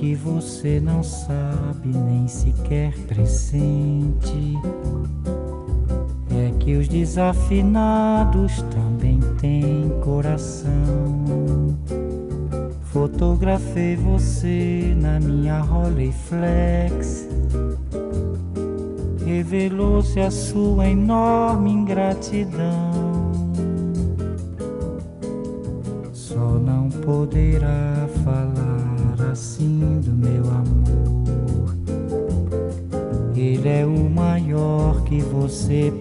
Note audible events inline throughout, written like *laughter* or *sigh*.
que você não sabe nem sequer pressente é que os desafinados também têm coração. Fotografei você na minha Rolleiflex. Revelou-se a sua enorme ingratidão. Só não poderá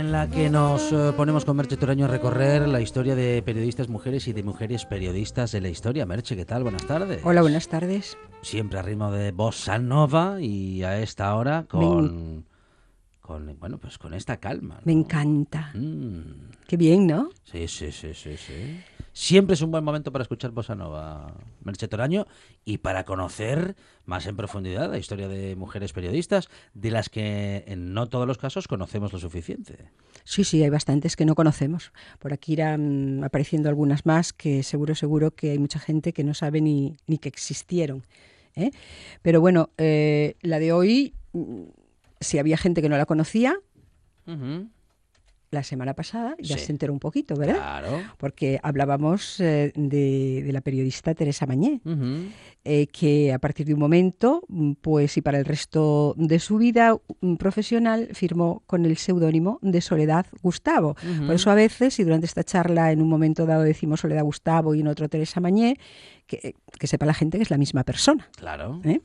En la que nos eh, ponemos con Merche Toraño a recorrer la historia de periodistas mujeres y de mujeres periodistas de la historia. Merche, ¿qué tal? Buenas tardes. Hola, buenas tardes. Siempre a ritmo de bossa nova y a esta hora con, con bueno, pues con esta calma. Me encanta. Mm. Qué bien, ¿no? Sí, sí, sí, sí, sí. Siempre es un buen momento para escuchar Bossa Nova, Merche Toraño, y para conocer más en profundidad la historia de mujeres periodistas, de las que en no todos los casos conocemos lo suficiente. Sí, sí, hay bastantes que no conocemos. Por aquí irán apareciendo algunas más que seguro, seguro que hay mucha gente que no sabe ni, ni que existieron. ¿eh? Pero bueno, eh, la de hoy, mm, si había gente que no la conocía, la semana pasada ya Sí. se enteró un poquito, ¿verdad? Claro. Porque hablábamos eh, de, de la periodista Teresa Mañé, eh, que a partir de un momento, pues y para el resto de su vida mm, profesional, firmó con el seudónimo de Soledad Gustavo. Por eso a veces, y durante esta charla en un momento dado decimos Soledad Gustavo y en otro Teresa Mañé, que, que sepa la gente que es la misma persona. Claro. ¿eh?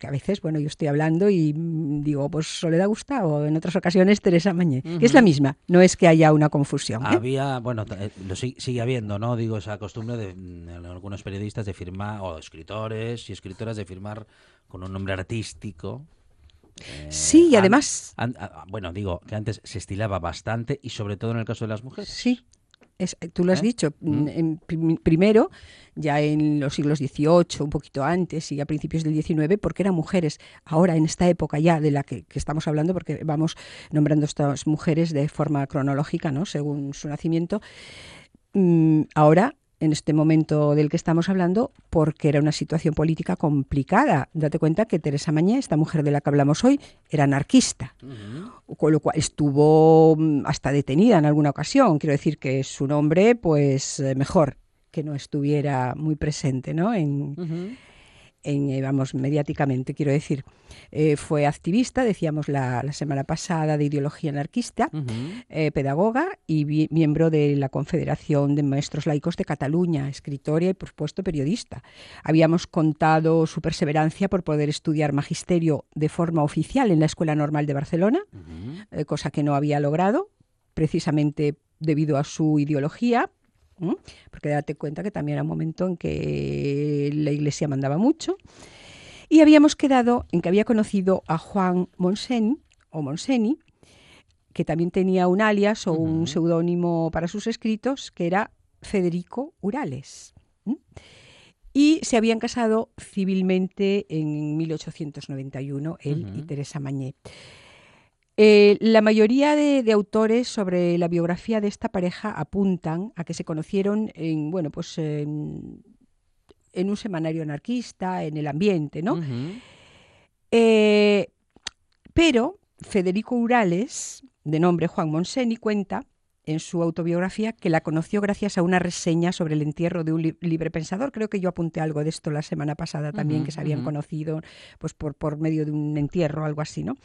Porque a veces, bueno, yo estoy hablando y mm, digo, pues Soledad Gustavo, en otras ocasiones Teresa Mañé, que es la misma, no es que haya una confusión. ¿eh? Había, bueno, eh, lo sig- sigue habiendo, ¿no? Digo, esa costumbre de mm, en algunos periodistas de firmar, o escritores y escritoras de firmar con un nombre artístico. Eh, Sí, y además- an- bueno, digo que antes se estilaba bastante y sobre todo en el caso de las mujeres. Sí, es- tú lo has ¿Eh? dicho. Mm. En prim- primero, ya en los siglos XVIII, un poquito antes y a principios del XIX, porque eran mujeres. Ahora, en esta época ya de la que, que estamos hablando, porque vamos nombrando estas mujeres de forma cronológica, ¿no? según su nacimiento, mm, ahora en este momento del que estamos hablando, porque era una situación política complicada. Date cuenta que Teresa Mañé, esta mujer de la que hablamos hoy, era anarquista con lo cual estuvo mm, hasta detenida en alguna ocasión. Quiero decir que su nombre, pues eh, mejor que no estuviera muy presente, ¿no? En. En, eh, vamos, mediáticamente, quiero decir. Eh, fue activista, decíamos la, la semana pasada, de ideología anarquista, eh, pedagoga y miembro de la Confederación de Maestros Laicos de Cataluña, escritora y, por supuesto, periodista. Habíamos contado su perseverancia por poder estudiar magisterio de forma oficial en la Escuela Normal de Barcelona, eh, cosa que no había logrado, precisamente debido a su ideología, porque date cuenta que también era un momento en que la Iglesia mandaba mucho. Y habíamos quedado en que había conocido a Juan Monseni, o Monseni, que también tenía un alias o un seudónimo para sus escritos, que era Federico Urales. Y se habían casado civilmente en 1891, él y. Teresa Mañé. Eh, la mayoría de, de autores sobre la biografía de esta pareja apuntan a que se conocieron en, bueno, pues en en un semanario anarquista, en el ambiente, ¿no? Eh, pero Federico Urales, de nombre Juan Monseni, cuenta en su autobiografía que la conoció gracias a una reseña sobre el entierro de un libre pensador. Creo que yo apunté algo de esto la semana pasada también, que se habían conocido pues, por, por medio de un entierro o algo así, ¿no?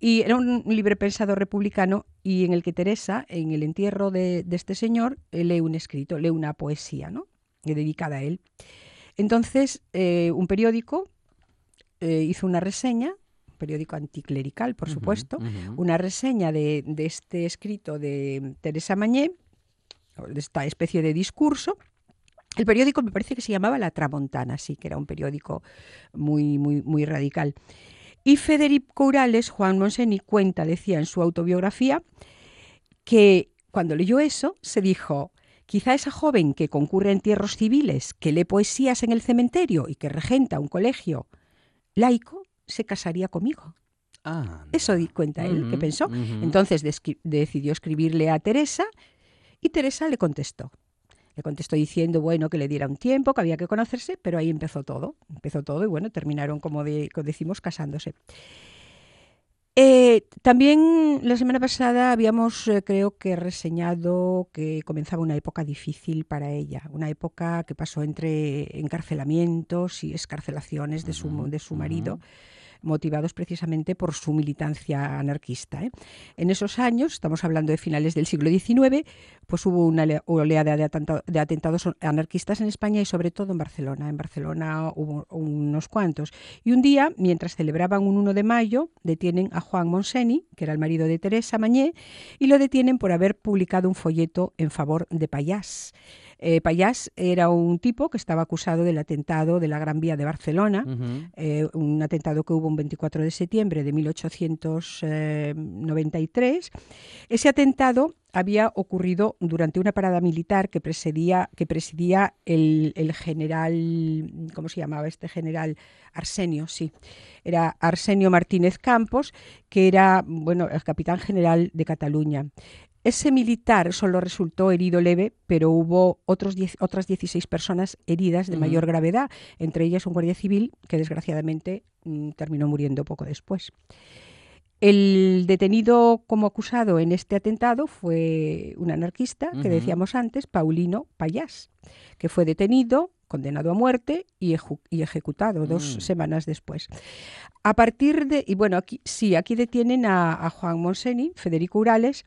Y era un libre pensador republicano y en el que Teresa, en el entierro de, este señor, eh, lee un escrito, lee una poesía, ¿no? dedicada a él. Entonces, eh, un periódico eh, hizo una reseña, un periódico anticlerical, por supuesto, una reseña de, este escrito de Teresa Mañé, de esta especie de discurso. El periódico me parece que se llamaba La Tramontana, sí, que era un periódico muy, muy, muy radical. Y Federico Urales, Juan Monseni, cuenta, decía en su autobiografía, que cuando leyó eso se dijo, Quizá esa joven que concurre en tierros civiles, que lee poesías en el cementerio y que regenta un colegio laico, se casaría conmigo. Ah, Eso di cuenta él, que pensó. Entonces decidió escribirle a Teresa y Teresa le contestó. Le contestó diciendo, bueno, que le diera un tiempo, que había que conocerse, pero ahí empezó todo. Empezó todo y bueno, terminaron, como decimos, casándose. Eh, también la semana pasada habíamos, eh, creo que, reseñado que comenzaba una época difícil para ella, una época que pasó entre encarcelamientos y escarcelaciones de su, de su marido motivados precisamente por su militancia anarquista. ¿eh? En esos años, estamos hablando de finales del siglo XIX, pues hubo una oleada de, atentados anarquistas en España y sobre todo en Barcelona. En Barcelona hubo unos cuantos. Y un día, mientras celebraban un 1 de mayo, detienen a Juan Monseni, que era el marido de Teresa Mañé, y lo detienen por haber publicado un folleto en favor de Payás. Eh, Payás era un tipo que estaba acusado del atentado de la Gran Vía de Barcelona, eh, un atentado que hubo un 24 de septiembre de 1893. Ese atentado había ocurrido durante una parada militar que presidía, que presidía el, el, general, ¿cómo se llamaba este general? Arsenio, sí. Era Arsenio Martínez Campos, que era, bueno, el capitán general de Cataluña. Ese militar solo resultó herido leve, pero hubo otros otras 16 personas heridas de mayor gravedad, entre ellas un guardia civil que desgraciadamente mm, terminó muriendo poco después. El detenido como acusado en este atentado fue un anarquista que decíamos antes, Paulino Payás, que fue detenido, condenado a muerte y, ejecutado dos mm. semanas después. A partir de, y bueno, aquí sí, aquí detienen a, a Juan Monseni, Federico Urales,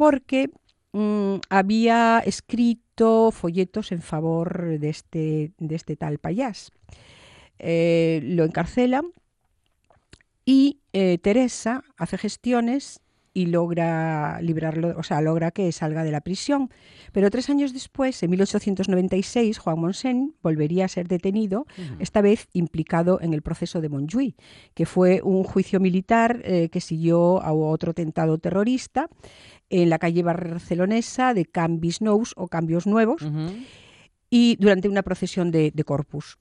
porque mm, había escrito folletos en favor de este, de este tal payás. Eh, lo encarcelan y eh, Teresa hace gestiones y logra librarlo, o sea, logra que salga de la prisión. Pero tres años después, en 1896, Juan Monsen volvería a ser detenido, esta vez implicado en el proceso de Montjuïc, que fue un juicio militar eh, que siguió a otro tentado terrorista en la calle barcelonesa de Cambis Nous o Cambios Nuevos y durante una procesión de, Corpus.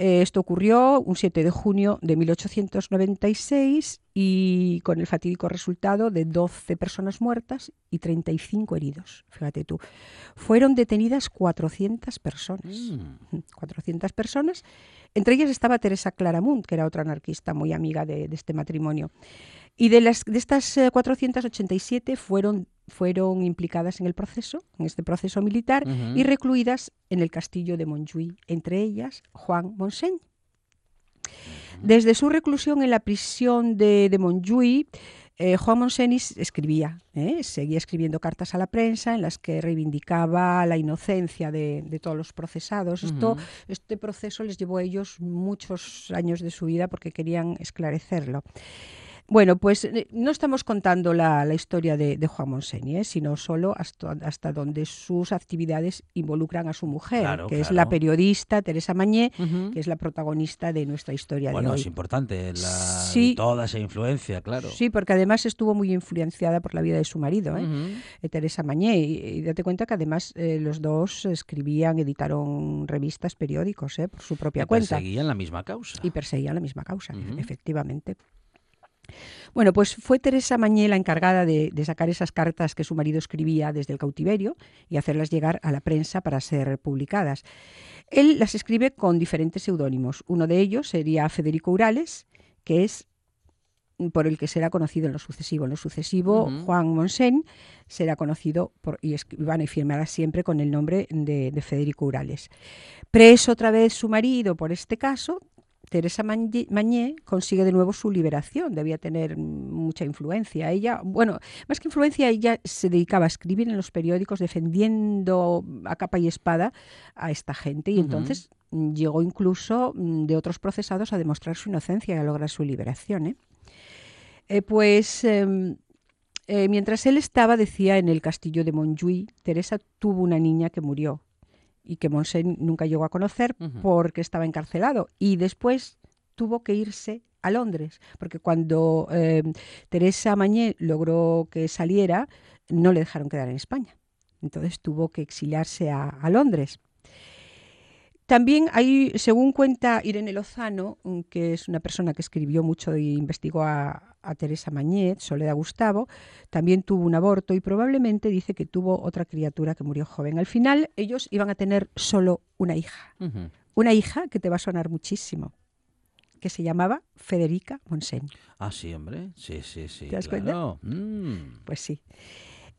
Eh, esto ocurrió un 7 de junio de 1896 y con el fatídico resultado de 12 personas muertas y 35 heridos. Fíjate tú. Fueron detenidas 400 personas. 400 mm. personas. Entre ellas estaba Teresa Claramunt, que era otra anarquista muy amiga de este matrimonio. Y de, las, de estas 487 eh, fueron, fueron implicadas en el proceso, en este proceso militar, y recluidas en el castillo de Montjuïc, entre ellas Juan Monseny. Desde su reclusión en la prisión de, de Montjuïc, eh, Juan Monsenis escribía, ¿eh? seguía escribiendo cartas a la prensa en las que reivindicaba la inocencia de, todos los procesados. Esto, este proceso les llevó a ellos muchos años de su vida porque querían esclarecerlo. Bueno, pues eh, no estamos contando la, historia de, Juan Monseni, ¿eh? sino solo hasta, hasta, donde sus actividades involucran a su mujer, que es la periodista Teresa Mañé, que es la protagonista de nuestra historia bueno, de hoy. es importante toda esa influencia, claro. Sí, porque además estuvo muy influenciada por la vida de su marido, ¿eh? Teresa Mañé. Y, date cuenta que además los dos escribían, editaron revistas, periódicos, por su propia cuenta. Y perseguían la misma causa. Y perseguían la misma causa, efectivamente. Bueno, pues fue Teresa Mañé la encargada de, sacar esas cartas que su marido escribía desde el cautiverio y hacerlas llegar a la prensa para ser publicadas. Él las escribe con diferentes seudónimos. Uno de ellos sería Federico Urales, que es por el que será conocido en lo sucesivo. En lo sucesivo, Juan Monsen será conocido por, y van a firmará siempre con el nombre de, de Federico Urales. Preso otra vez su marido por este caso, Teresa Mañé consigue de nuevo su liberación, debía tener mucha influencia. Ella, bueno, más que influencia, ella se dedicaba a escribir en los periódicos defendiendo a capa y espada a esta gente y entonces llegó incluso mm, de otros procesados a demostrar su inocencia y a lograr su liberación. ¿eh? Eh, pues em, eh, mientras él estaba, decía, en el castillo de Montjuïc, Teresa tuvo una niña que murió y que Monsen nunca llegó a conocer porque estaba encarcelado. Y después tuvo que irse a Londres, porque cuando eh, Teresa Mañé logró que saliera, no le dejaron quedar en España. Entonces tuvo que exiliarse a, Londres. También hay, según cuenta Irene Lozano, que es una persona que escribió mucho e investigó a, a Teresa Mañet, Soledad Gustavo, también tuvo un aborto y probablemente dice que tuvo otra criatura que murió joven. Al final ellos iban a tener solo una hija, una hija que te va a sonar muchísimo, que se llamaba Federica Monsen. Ah, sí, hombre, sí, sí, sí. ¿Te das cuenta? Mm. Pues sí.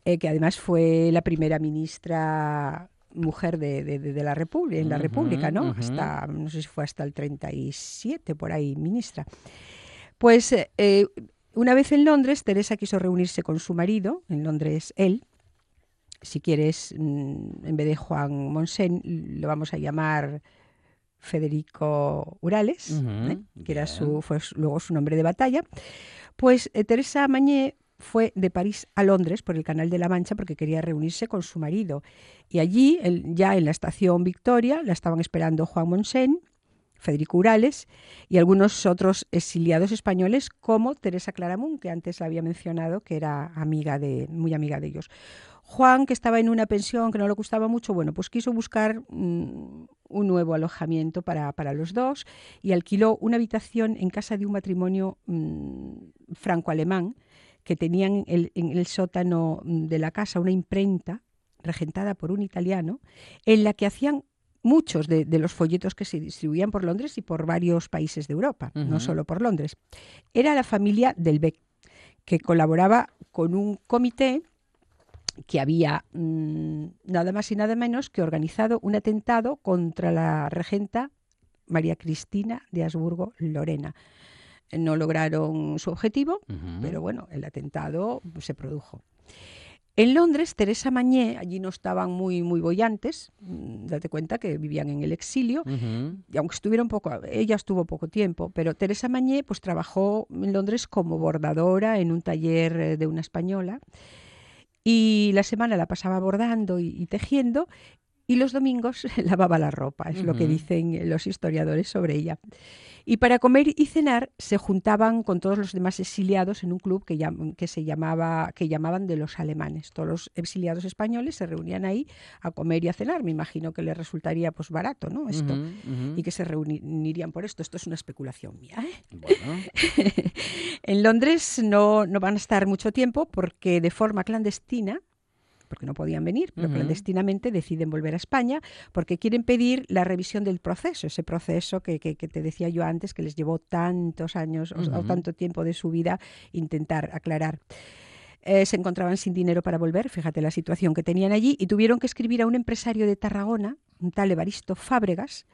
Eh, que además fue la primera ministra mujer de, la República, en la República, ¿no? Hasta, no sé si fue hasta el 37, por ahí, ministra. Pues eh, una vez en Londres, Teresa quiso reunirse con su marido, en Londres él, si quieres, mm, en vez de Juan Monsen, lo vamos a llamar Federico Urales, ¿eh? que era su, fue luego su nombre de batalla. Pues eh, Teresa Mañé fue de París a Londres por el Canal de la Mancha porque quería reunirse con su marido. Y allí, ya en la estación Victoria, la estaban esperando Juan Monsen Federico Urales, y algunos otros exiliados españoles como Teresa Claramunt, que antes la había mencionado, que era amiga de, muy amiga de ellos. Juan, que estaba en una pensión que no le gustaba mucho, bueno, pues quiso buscar mm, un nuevo alojamiento para, los dos y alquiló una habitación en casa de un matrimonio mm, franco-alemán que tenían en el sótano de la casa una imprenta regentada por un italiano, en la que hacían muchos de, los folletos que se distribuían por Londres y por varios países de Europa, no solo por Londres. Era la familia del Beck, que colaboraba con un comité que había mm, nada más y nada menos que organizado un atentado contra la regenta María Cristina de Habsburgo Lorena. No lograron su objetivo, pero bueno, el atentado se produjo. En Londres, Teresa Mañé, allí no estaban muy, muy bollantes, mm, date cuenta que vivían en el exilio, y aunque estuvieron poco, ella estuvo poco tiempo, pero Teresa Mañé pues trabajó en Londres como bordadora en un taller eh, de una española, y la semana la pasaba bordando y, tejiendo, y los domingos *laughs* lavaba la ropa, es lo que dicen los historiadores sobre ella. Y para comer y cenar se juntaban con todos los demás exiliados en un club que, que se llamaba, que llamaban de los alemanes. Todos los exiliados españoles se reunían ahí a comer y a cenar. Me imagino que les resultaría pues barato, ¿no? Esto. Y que se reunirían por esto. Esto es una especulación mía. ¿eh? *laughs* en Londres no, no van a estar mucho tiempo porque de forma clandestina porque no podían venir, pero clandestinamente deciden volver a España porque quieren pedir la revisión del proceso, ese proceso que, te decía yo antes, que les llevó tantos años o, tanto tiempo de su vida intentar aclarar. Eh, se encontraban sin dinero para volver, fíjate la situación que tenían allí, y tuvieron que escribir a un empresario de Tarragona, un tal Evaristo Fábregas,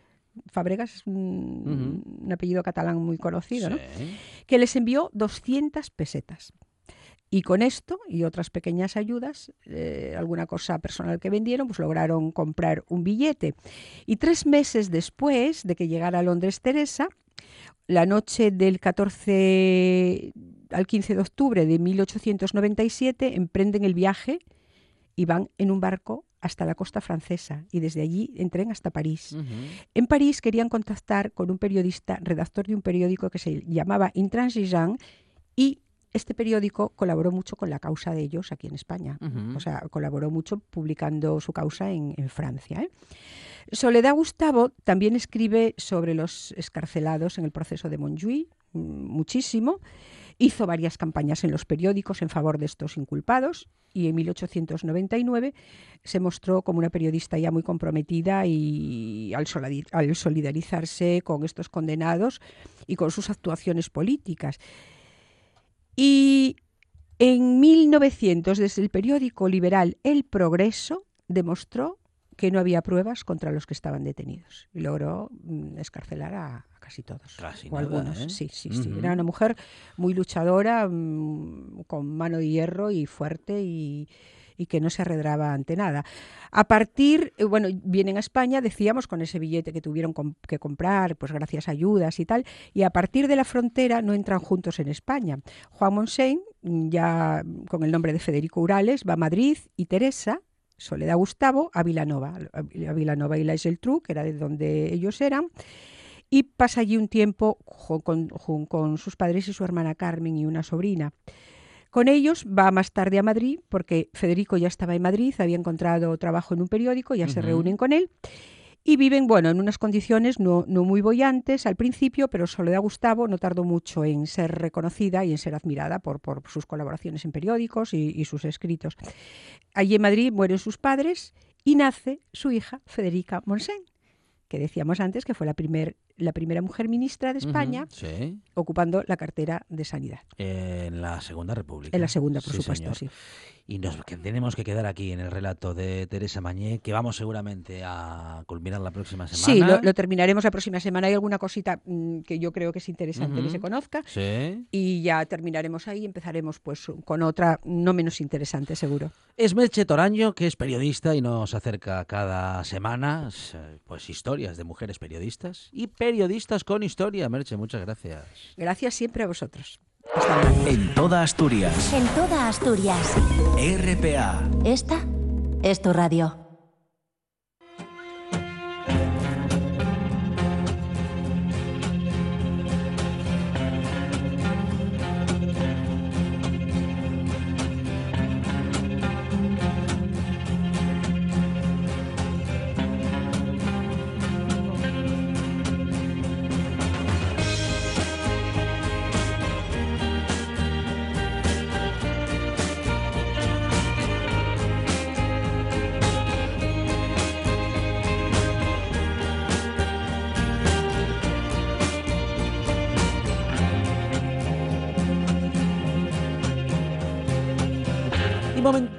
Fábregas es un, apellido catalán muy conocido, ¿no? que les envió 200 pesetas. Y con esto y otras pequeñas ayudas, eh, alguna cosa personal que vendieron, pues lograron comprar un billete. Y tres meses después de que llegara a Londres Teresa, la noche del 14 al 15 de octubre de 1897 emprenden el viaje y van en un barco hasta la costa francesa y desde allí entren hasta París. En París querían contactar con un periodista, redactor de un periódico que se llamaba Intransigeant y este periódico colaboró mucho con la causa de ellos aquí en España. O sea, colaboró mucho publicando su causa en, Francia. ¿eh? Soledad Gustavo también escribe sobre los escarcelados en el proceso de Montjuïc, mm, muchísimo. Hizo varias campañas en los periódicos en favor de estos inculpados y en 1899 se mostró como una periodista ya muy comprometida y al, solidarizarse con estos condenados y con sus actuaciones políticas. Y en 1900, desde el periódico liberal El Progreso, demostró que no había pruebas contra los que estaban detenidos y logró mm, escarcelar a, casi todos. o algunos. ¿eh? Sí, sí, sí. Era una mujer muy luchadora, mm, con mano de hierro y fuerte y, que no se arredraba ante nada. A partir, eh, bueno, vienen a España, decíamos, con ese billete que tuvieron que comprar, pues gracias a ayudas y tal, y a partir de la frontera no entran juntos en España. Juan Monsen, ya con el nombre de Federico Urales, va a Madrid y Teresa, Soledad Gustavo, a Vilanova, a Vilanova y la Geltrú, que era de donde ellos eran, y pasa allí un tiempo con, sus padres y su hermana Carmen y una sobrina. Con ellos va más tarde a Madrid porque Federico ya estaba en Madrid, había encontrado trabajo en un periódico, ya se reúnen con él y viven, bueno, en unas condiciones no, muy bollantes al principio, pero Soledad Gustavo no tardó mucho en ser reconocida y en ser admirada por, por sus colaboraciones en periódicos y, y sus escritos. Allí en Madrid mueren sus padres y nace su hija Federica Monsen, que decíamos antes que fue la, primer, la primera mujer ministra de España, ocupando la cartera de Sanidad. En la Segunda República. En la Segunda, por supuesto, sí. Y nos tenemos que quedar aquí en el relato de Teresa Mañé, que vamos seguramente a culminar la próxima semana. Sí, lo, terminaremos la próxima semana. Hay alguna cosita mm, que yo creo que es interesante que se conozca. Sí. Y ya terminaremos ahí y empezaremos pues con otra no menos interesante, seguro. Es Merche Toraño, que es periodista y nos acerca cada semana pues historias de mujeres periodistas y periodistas con historia. Merche, muchas gracias. Gracias siempre a vosotros. En toda Asturias. En toda Asturias. RPA. Esta es tu radio.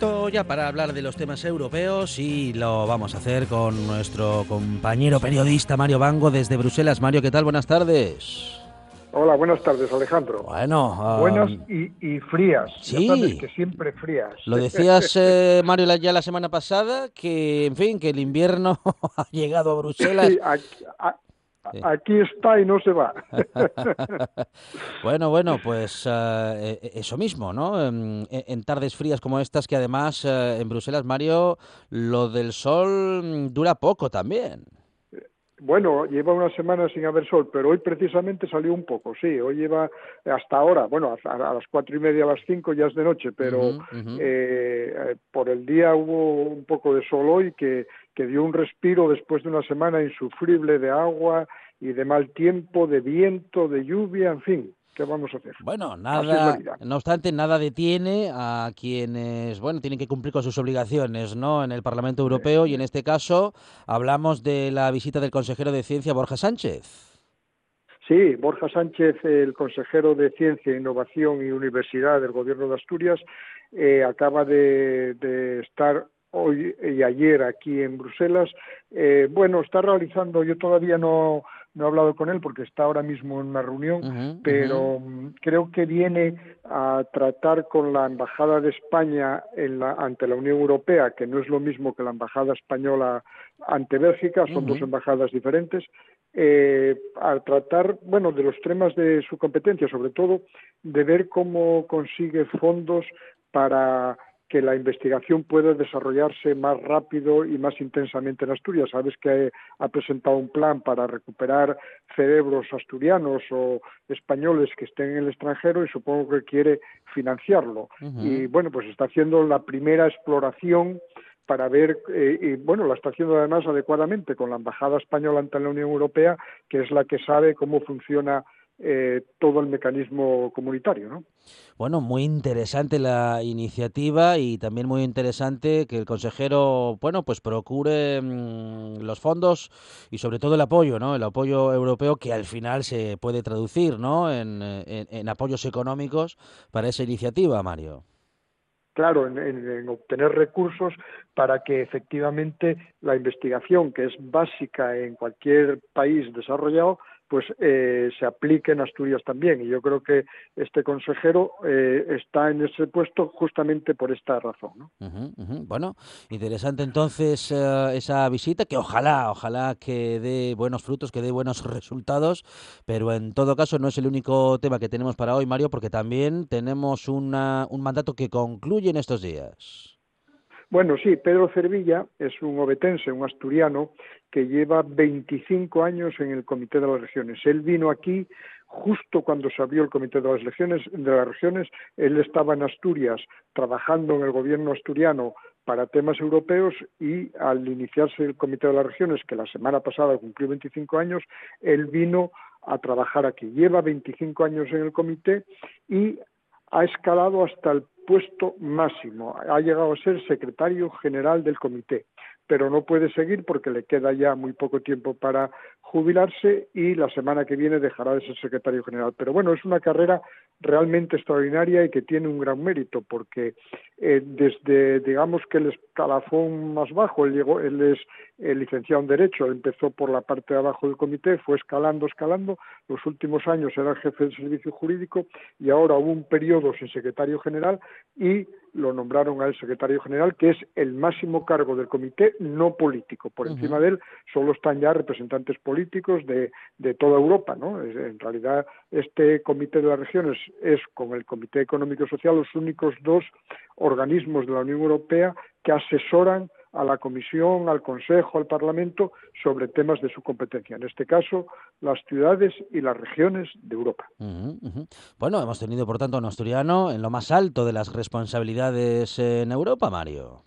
Momento ya para hablar de los temas europeos y lo vamos a hacer con nuestro compañero periodista Mario Bango desde Bruselas. Mario, ¿qué tal? Buenas tardes. Hola, buenas tardes, Alejandro. Bueno, ah, buenas y, frías. Sí, sabes que siempre frías. Lo decías, *laughs* eh, Mario, ya la semana pasada, que, en fin, que el invierno *laughs* ha llegado a Bruselas. Sí, Aquí está y no se va. *laughs* bueno, bueno, pues eh, eh, eso mismo, ¿no? En, tardes frías como estas, que además eh, en Bruselas, Mario, lo del sol dura poco también. Bueno, lleva una semana sin haber sol, pero hoy precisamente salió un poco, sí. Hoy lleva hasta ahora, bueno, a, las cuatro y media, a las cinco ya es de noche, pero por el día hubo un poco de sol hoy que que dio un respiro después de una semana insufrible de agua y de mal tiempo, de viento, de lluvia, en fin. ¿Qué vamos a hacer? Bueno, nada, no obstante, nada detiene a quienes, bueno, tienen que cumplir con sus obligaciones, ¿no? En el Parlamento Europeo y en este caso hablamos de la visita del consejero de Ciencia Borja Sánchez. Sí, Borja Sánchez, el consejero de Ciencia, Innovación y Universidad del Gobierno de Asturias, eh, acaba de, de estar hoy y ayer aquí en Bruselas. Eh, bueno, está realizando, yo todavía no, no he hablado con él porque está ahora mismo en una reunión, pero mm, creo que viene a tratar con la Embajada de España en la, ante la Unión Europea, que no es lo mismo que la Embajada Española ante Bélgica, son dos embajadas diferentes, eh, a tratar, bueno, de los temas de su competencia, sobre todo de ver cómo consigue fondos para que la investigación pueda desarrollarse más rápido y más intensamente en Asturias. Sabes que ha presentado un plan para recuperar cerebros asturianos o españoles que estén en el extranjero y supongo que quiere financiarlo. Y bueno, pues está haciendo la primera exploración para ver, eh, y bueno, la está haciendo además adecuadamente con la Embajada Española ante la Unión Europea, que es la que sabe cómo funciona eh, todo el mecanismo comunitario. ¿no? Bueno, muy interesante la iniciativa y también muy interesante que el consejero, bueno, pues procure mm, los fondos y sobre todo el apoyo, ¿no? El apoyo europeo que al final se puede traducir, ¿no? En, en, apoyos económicos para esa iniciativa, Mario. Claro, en, obtener recursos para que efectivamente la investigación, que es básica en cualquier país desarrollado, pues eh, se aplique en Asturias también. Y yo creo que este consejero eh, está en ese puesto justamente por esta razón. ¿no? Bueno, interesante entonces eh, esa visita, que ojalá, ojalá que dé buenos frutos, que dé buenos resultados, pero en todo caso no es el único tema que tenemos para hoy, Mario, porque también tenemos una, un mandato que concluye en estos días. Bueno, sí, Pedro Cervilla es un obetense, un asturiano, que lleva 25 años en el Comité de las Regiones. Él vino aquí justo cuando se abrió el Comité de las Regiones. Él estaba en Asturias trabajando en el gobierno asturiano para temas europeos y al iniciarse el Comité de las Regiones, que la semana pasada cumplió 25 años, él vino a trabajar aquí. Lleva 25 años en el comité y ha escalado hasta el puesto máximo. Ha llegado a ser secretario general del comité, pero no puede seguir porque le queda ya muy poco tiempo para jubilarse y la semana que viene dejará de ser secretario general. Pero bueno, es una carrera realmente extraordinaria y que tiene un gran mérito porque eh, desde, digamos que el escalafón más bajo, él, llegó, él es el licenciado en Derecho, empezó por la parte de abajo del comité, fue escalando, escalando, los últimos años era jefe del servicio jurídico y ahora hubo un periodo sin secretario general y lo nombraron al secretario general, que es el máximo cargo del comité no político. Por encima de él solo están ya representantes políticos de, de toda Europa. ¿no? En realidad, este comité de las regiones es, con el Comité Económico y Social, los únicos dos organismos de la Unión Europea que asesoran a la Comisión, al Consejo, al Parlamento sobre temas de su competencia. En este caso, las ciudades y las regiones de Europa. Bueno, hemos tenido, por tanto, a un asturiano en lo más alto de las responsabilidades en Europa, Mario.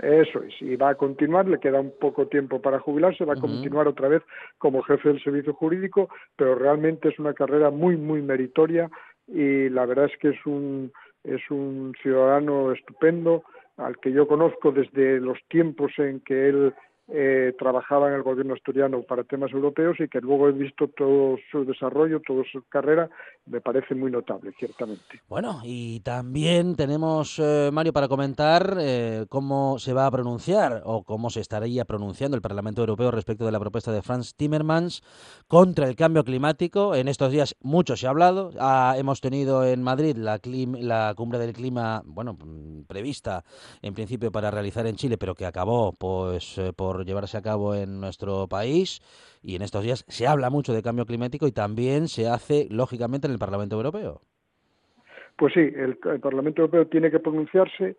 Eso es, y va a continuar, le queda un poco tiempo para jubilarse, va a continuar otra vez como jefe del servicio jurídico, pero realmente es una carrera muy, muy meritoria y la verdad es que es un, es un ciudadano estupendo, al que yo conozco desde los tiempos en que él eh, trabajaba en el gobierno asturiano para temas europeos y que luego he visto todo su desarrollo, toda su carrera, me parece muy notable, ciertamente. Bueno, y también tenemos, eh, Mario, para comentar eh, cómo se va a pronunciar o cómo se estaría pronunciando el Parlamento Europeo respecto de la propuesta de Franz Timmermans contra el cambio climático. En estos días mucho se ha hablado. Ah, hemos tenido en Madrid la, la cumbre del clima, bueno, prevista en principio para realizar en Chile, pero que acabó pues por llevarse a cabo en nuestro país y en estos días se habla mucho de cambio climático y también se hace, lógicamente, en el Parlamento Europeo. Pues sí, el, Parlamento Europeo tiene que pronunciarse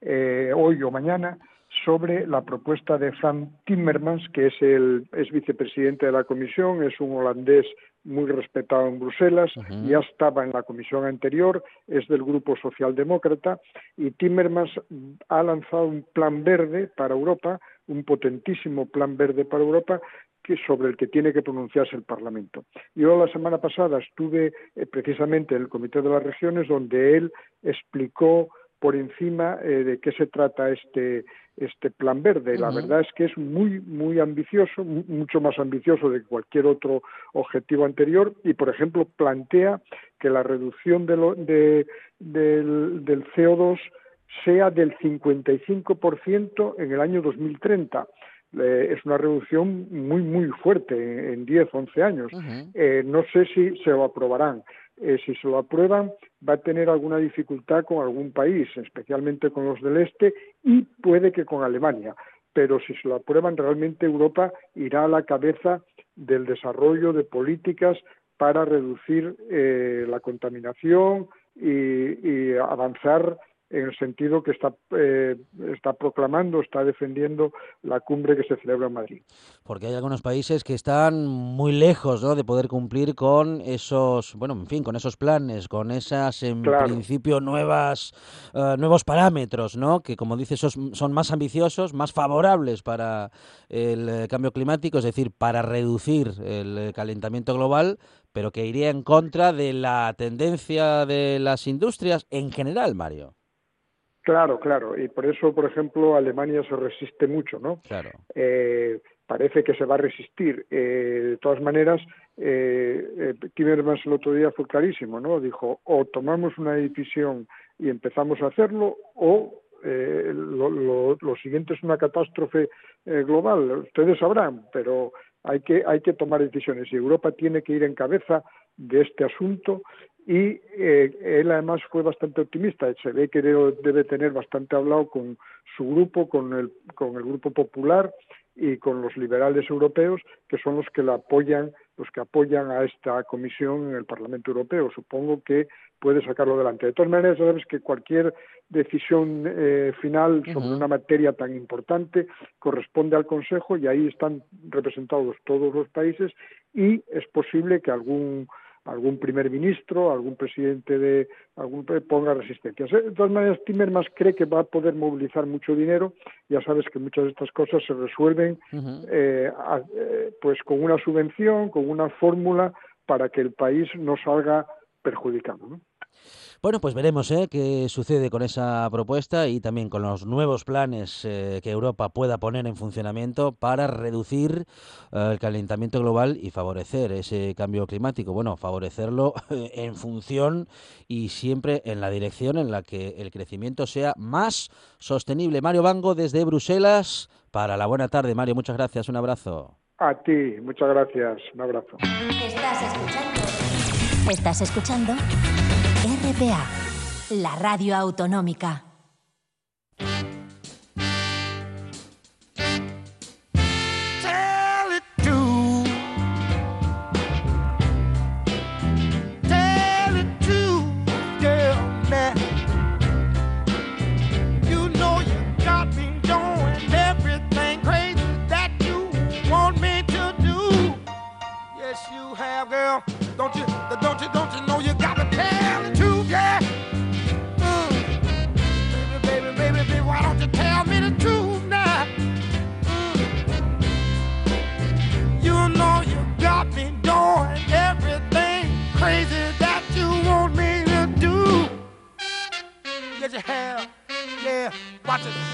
eh, hoy o mañana sobre la propuesta de Frank Timmermans, que es el es vicepresidente de la Comisión, es un holandés muy respetado en Bruselas, ya estaba en la comisión anterior, es del grupo socialdemócrata y Timmermans ha lanzado un plan verde para Europa, un potentísimo plan verde para Europa que sobre el que tiene que pronunciarse el Parlamento. Yo la semana pasada estuve eh, precisamente en el Comité de las Regiones donde él explicó por encima eh, de qué se trata este este plan verde. La verdad es que es muy, muy ambicioso, mucho más ambicioso de cualquier otro objetivo anterior y, por ejemplo, plantea que la reducción de lo, de, del, del CO2 sea del 55% en el año 2030 eh, es una reducción muy, muy fuerte en, 10, 11 años. eh, no sé si se lo aprobarán. Eh, si se lo aprueban, va a tener alguna dificultad con algún país, especialmente con los del este y puede que con Alemania. Pero si se lo aprueban, realmente Europa irá a la cabeza del desarrollo de políticas para reducir la contaminación y, y avanzar en el sentido que está, eh, está proclamando, está defendiendo la cumbre que se celebra en Madrid. Porque hay algunos países que están muy lejos ¿no? de poder cumplir con esos, bueno, en fin, con esos planes, con esas, en principio, nuevas, eh, nuevos parámetros, ¿no? Que, como dices, son, son más ambiciosos, más favorables para el eh, cambio climático, es decir, para reducir el calentamiento global, pero que iría en contra de la tendencia de las industrias en general, Mario. Claro, claro, y por eso, por ejemplo, Alemania se resiste mucho, ¿no? Claro. Eh, parece que se va a resistir. Eh, de todas maneras, eh, eh, Timmermans el otro día fue clarísimo, ¿no? Dijo, o tomamos una decisión y empezamos a hacerlo, o eh, lo, lo, lo, siguiente es una catástrofe eh, global. Ustedes sabrán, pero hay que, hay que tomar decisiones y Europa tiene que ir en cabeza de este asunto y eh, él además fue bastante optimista. Se ve que debe tener bastante hablado con su grupo, con el, con el Grupo Popular y con los liberales europeos, que son los que la apoyan, los que apoyan a esta comisión en el Parlamento Europeo. Supongo que puede sacarlo adelante. De todas maneras, sabes que cualquier decisión eh, final sobre uh -huh. una materia tan importante corresponde al Consejo y ahí están representados todos los países y es posible que algún algún primer ministro, algún presidente de algún ponga resistencias. De todas maneras, Timmermans cree que va a poder movilizar mucho dinero. Ya sabes que muchas de estas cosas se resuelven uh -huh. eh, a, eh, pues con una subvención, con una fórmula para que el país no salga perjudicado. ¿no? Bueno, pues veremos ¿eh? qué sucede con esa propuesta y también con los nuevos planes eh, que Europa pueda poner en funcionamiento para reducir eh, el calentamiento global y favorecer ese cambio climático. Bueno, favorecerlo *laughs* en función y siempre en la dirección en la que el crecimiento sea más sostenible. Mario Bango desde Bruselas para la buena tarde. Mario, muchas gracias. Un abrazo. A ti, muchas gracias. Un abrazo. Estás escuchando. Estás escuchando RPA, la radio autonómica. Tell it yeah.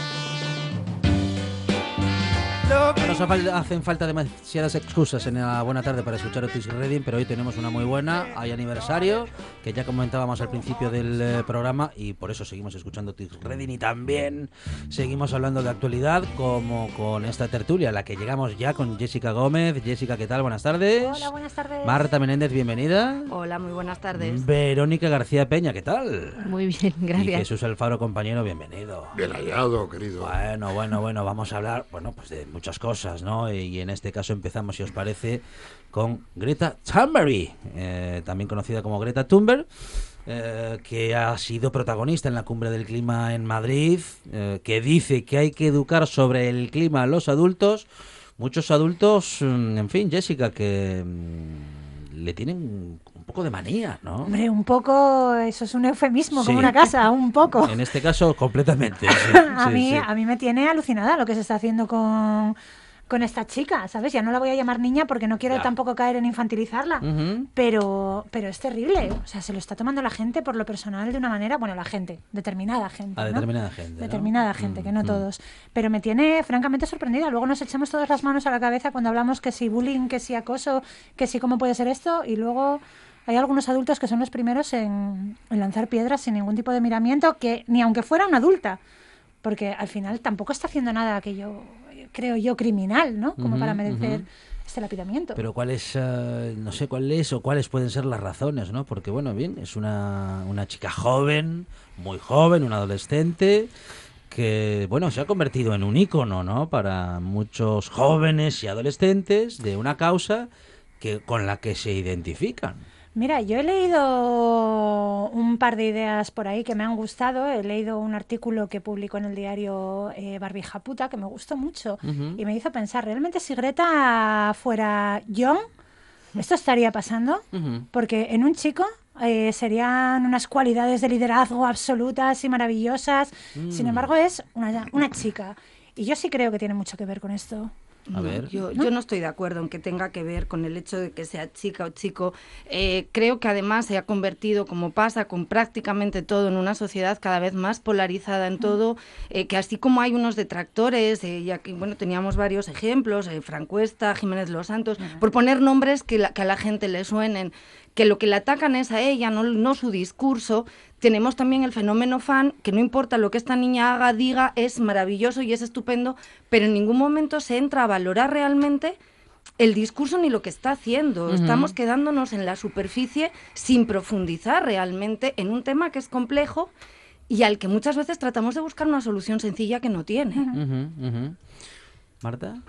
Nos hacen falta demasiadas excusas en la buena tarde para escuchar Otis Redding, pero hoy tenemos una muy buena. Hay aniversario, que ya comentábamos al principio del eh, programa, y por eso seguimos escuchando Otis Redding. Y también seguimos hablando de actualidad, como con esta tertulia, a la que llegamos ya con Jessica Gómez. Jessica, ¿qué tal? Buenas tardes. Hola, buenas tardes. Marta Menéndez, bienvenida. Hola, muy buenas tardes. Verónica García Peña, ¿qué tal? Muy bien, gracias. Y Jesús Alfaro, compañero, bienvenido. Bien hallado, querido. Bueno, bueno, bueno, vamos a hablar, bueno, pues de muchas cosas, ¿no? Y en este caso empezamos, si os parece, con Greta Thunberg, eh, también conocida como Greta Thunberg, eh, que ha sido protagonista en la cumbre del clima en Madrid, eh, que dice que hay que educar sobre el clima a los adultos. Muchos adultos, mm, en fin, Jessica, que mm, le tienen poco de manía, ¿no? Hombre, un poco, eso es un eufemismo, Sí. como una casa, un poco. En este caso, completamente. sí, *laughs* a, sí, mí, a mí me tiene alucinada lo que se está haciendo con, con esta chica, ¿sabes? Ya no la voy a llamar niña porque no quiero Ya. tampoco caer en infantilizarla. Pero, pero es terrible. O sea, se lo está tomando la gente por lo personal de una manera, bueno, la gente, determinada gente. A ¿no? determinada gente. ¿no? Determinada gente, que no Mm, mm. todos. Pero me tiene francamente sorprendida. Luego nos echamos todas las manos a la cabeza cuando hablamos que si bullying, que si acoso, que si cómo puede ser esto. Y luego hay algunos adultos que son los primeros en, en lanzar piedras sin ningún tipo de miramiento, que ni aunque fuera una adulta. Porque al final tampoco está haciendo nada que yo, creo yo, criminal, ¿no? Como para merecer este lapidamiento. Pero cuáles, eh, no sé cuáles o cuáles pueden ser las razones, ¿no? Porque, bueno, bien, es una, una chica joven, muy joven, una adolescente, que, bueno, se ha convertido en un ícono, ¿no? Para muchos jóvenes y adolescentes de una causa que con la que se identifican. Mira, yo he leído un par de ideas por ahí que me han gustado. He leído un artículo que publicó en el diario eh, Barbija Puta que me gustó mucho y me hizo pensar, ¿realmente si Greta fuera John, esto estaría pasando? Porque en un chico eh, serían unas cualidades de liderazgo absolutas y maravillosas. Sin Mm. embargo, es una, una chica. Y yo sí creo que tiene mucho que ver con esto. A ver. Yo, yo no estoy de acuerdo en que tenga que ver con el hecho de que sea chica o chico. Eh, creo que además se ha convertido, como pasa con prácticamente todo, en una sociedad cada vez más polarizada en todo, eh, que así como hay unos detractores, eh, ya que bueno, teníamos varios ejemplos, eh, Francuesta, Jiménez Los Santos, por poner nombres que, la- que a la gente le suenen, que lo que le atacan es a ella, no, no su discurso. Tenemos también el fenómeno fan, que no importa lo que esta niña haga, diga, es maravilloso y es estupendo, pero en ningún momento se entra a valorar realmente el discurso ni lo que está haciendo. Estamos quedándonos en la superficie sin profundizar realmente en un tema que es complejo y al que muchas veces tratamos de buscar una solución sencilla que no tiene. ¿Marta?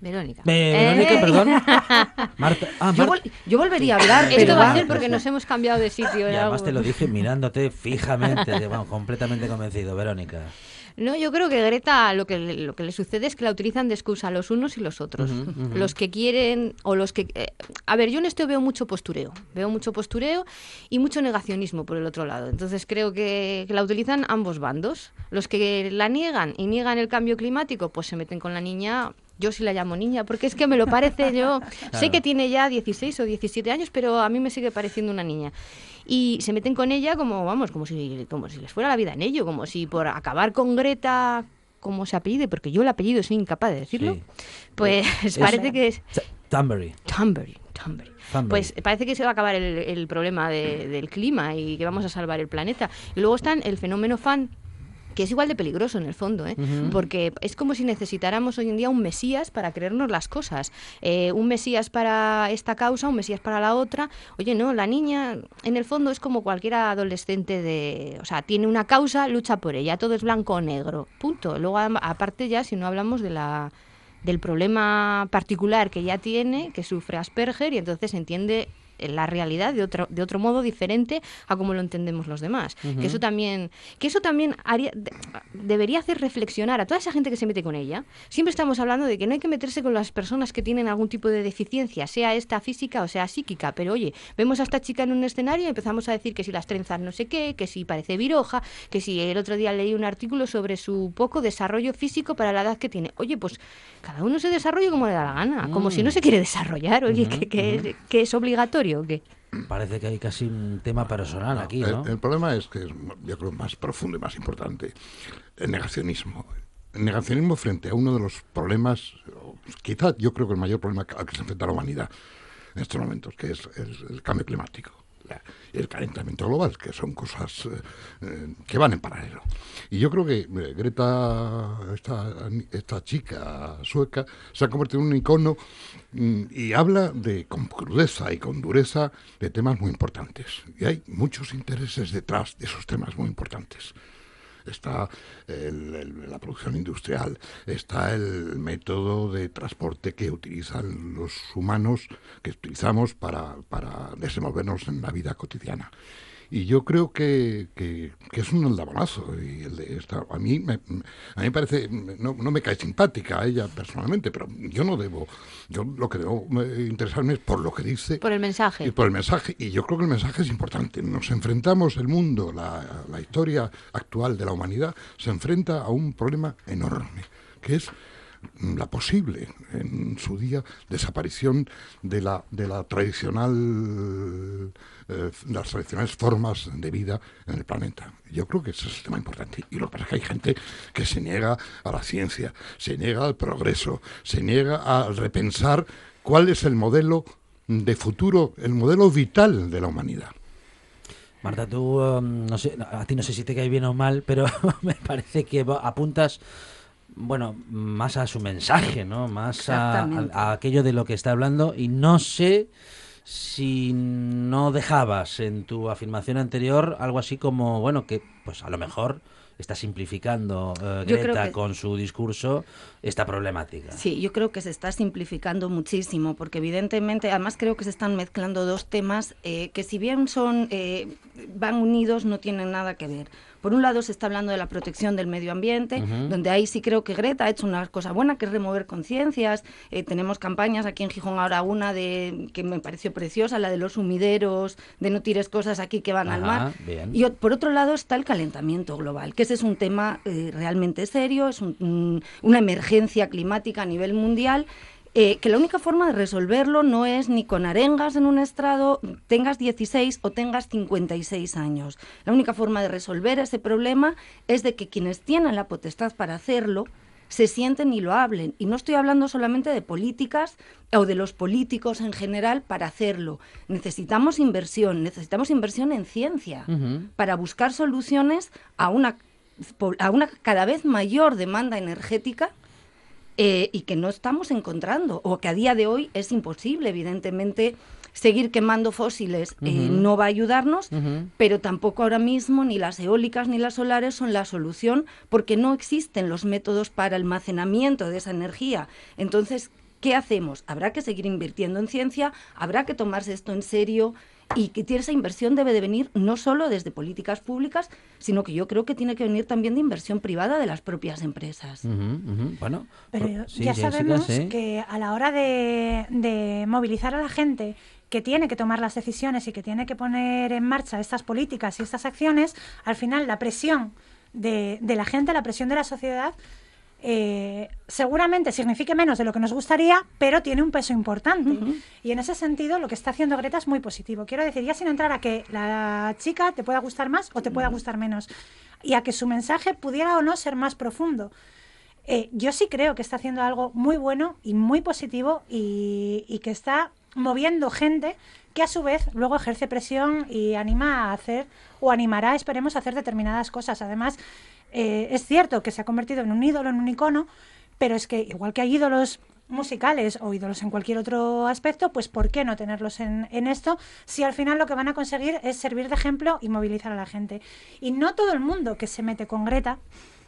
Verónica. Verónica, Eh, perdón. *laughs* Marta. Ah, Yo, vol- yo volvería a hablar, Esto va a ser porque nos hemos cambiado de sitio. Y además te lo dije *laughs* mirándote fijamente, completamente convencido, Verónica. No, yo creo que Greta lo que, le- lo que le sucede es que la utilizan de excusa los unos y los otros. Los que quieren o los que... eh, a ver, yo en esto veo mucho postureo. Veo mucho postureo y mucho negacionismo por el otro lado. Entonces creo que, que la utilizan ambos bandos. Los que la niegan y niegan el cambio climático, pues se meten con la niña... Yo sí la llamo niña, porque es que me lo parece yo. *laughs* Sé Claro. que tiene ya 16 o 17 años, pero a mí me sigue pareciendo una niña. Y se meten con ella como, vamos, como si, como si les fuera la vida en ello, como si por acabar con Greta, como se apellide, porque yo el apellido soy incapaz de decirlo, Sí. pues *laughs* Es- parece que es T- Thunberry. Thunberry, Thunberry. Thunberry. Pues parece que se va a acabar el, el problema de- del clima y que vamos a salvar el planeta. Y luego están el fenómeno fan que es igual de peligroso en el fondo, ¿eh? porque es como si necesitáramos hoy en día un mesías para creernos las cosas. Eh, un mesías para esta causa, un mesías para la otra. Oye, no, la niña en el fondo es como cualquier adolescente de... O sea, tiene una causa, lucha por ella, todo es blanco o negro. Punto. Luego, aparte ya, si no hablamos de la del problema particular que ya tiene, que sufre Asperger, y entonces entiende la realidad de otro, de otro modo diferente a como lo entendemos los demás. Que eso también, que eso también haría, de- debería hacer reflexionar a toda esa gente que se mete con ella. Siempre estamos hablando de que no hay que meterse con las personas que tienen algún tipo de deficiencia, sea esta física o sea psíquica. Pero oye, vemos a esta chica en un escenario y empezamos a decir que si las trenzas no sé qué, que si parece viroja, que si el otro día leí un artículo sobre su poco desarrollo físico para la edad que tiene. Oye, pues cada uno se desarrolla como le da la gana, como si no se quiere desarrollar. Oye, que, que- que es obligatorio o qué. Parece que hay casi un tema personal aquí, el, ¿no? el problema es que es, yo creo, más profundo y más importante. El negacionismo. El negacionismo frente a uno de los problemas, o quizás yo creo que el mayor problema al que se enfrenta la humanidad en estos momentos, que es el, el cambio climático la- el calentamiento global, que son cosas eh, que van en paralelo. Y yo creo que Greta, esta, esta chica sueca, se ha convertido en un icono mm, y habla de con crudeza y con dureza de temas muy importantes. Y hay muchos intereses detrás de esos temas muy importantes está la producción industrial, está el método de transporte que utilizan los humanos, que utilizamos para, para desenvolvernos en la vida cotidiana. Y yo creo que, que- que es un aldabonazo. Y el de esta, a, mí me, a mí me parece, no, no me cae simpática a ella personalmente, pero yo no debo, yo lo que debo eh, interesarme es por lo que dice Por el mensaje. y por el mensaje. Y yo creo que el mensaje es importante. Nos enfrentamos, el mundo, la, la historia actual de la humanidad, se enfrenta a un problema enorme, que es la posible en su día desaparición de la de la tradicional eh, las tradicionales formas de vida en el planeta yo creo que ese es el tema importante y lo que pasa es que hay gente que se niega a la ciencia se niega al progreso se niega a repensar cuál es el modelo de futuro el modelo vital de la humanidad Marta, tú, um, no sé, a ti no sé si te cae bien o mal, pero *laughs* me parece que apuntas, bueno, más a su mensaje, ¿no? Más a, Exactamente. a- a aquello de lo que está hablando y no sé si no dejabas en tu afirmación anterior algo así como, bueno, que pues a lo mejor está simplificando eh, Greta que- con su discurso esta problemática. Sí, yo creo que se está simplificando muchísimo, porque evidentemente, además creo que se están mezclando dos temas eh, que si bien son eh, van unidos, no tienen nada que ver. Por un lado se está hablando de la protección del medio ambiente, donde ahí sí creo que Greta ha hecho una cosa buena, que es remover conciencias. Eh, tenemos campañas aquí en Gijón ahora una de que me pareció preciosa, la de los humideros, de no tires cosas aquí que van al mar. bien. Y por otro lado está el calentamiento global, que ese es un tema eh, realmente serio, es un- un- una emergencia climática a nivel mundial. Eh, que la única forma de resolverlo no es ni con arengas en un estrado, tengas 16 o tengas 56 años. La única forma de resolver ese problema es de que quienes tienen la potestad para hacerlo se sienten y lo hablen. Y no estoy hablando solamente de políticas o de los políticos en general para hacerlo. Necesitamos inversión, necesitamos inversión en ciencia para buscar soluciones a una, a una cada vez mayor demanda energética eh, y que no estamos encontrando, o que a día de hoy es imposible, evidentemente. Seguir quemando fósiles eh, no va a ayudarnos, pero tampoco ahora mismo ni las eólicas ni las solares son la solución porque no existen los métodos para almacenamiento de esa energía. Entonces, ¿qué hacemos? Habrá que seguir invirtiendo en ciencia, habrá que tomarse esto en serio y que esa inversión debe de venir no solo desde políticas públicas, sino que yo creo que tiene que venir también de inversión privada de las propias empresas. Bueno, Pero por- sí, ya Jessica, sabemos sí. que a la hora de, de movilizar a la gente que tiene que tomar las decisiones y que tiene que poner en marcha estas políticas y estas acciones, al final la presión de, de la gente, la presión de la sociedad, eh, seguramente signifique menos de lo que nos gustaría, pero tiene un peso importante. Y en ese sentido, lo que está haciendo Greta es muy positivo. Quiero decir, ya sin entrar a que la chica te pueda gustar más o te pueda gustar menos, y a que su mensaje pudiera o no ser más profundo. Eh, yo sí creo que está haciendo algo muy bueno y muy positivo y, y que está moviendo gente que a su vez luego ejerce presión y anima a hacer o animará, esperemos, a hacer determinadas cosas. Además, eh, es cierto que se ha convertido en un ídolo, en un icono, pero es que igual que hay ídolos musicales o ídolos en cualquier otro aspecto, pues ¿por qué no tenerlos en, en esto si al final lo que van a conseguir es servir de ejemplo y movilizar a la gente? Y no todo el mundo que se mete con Greta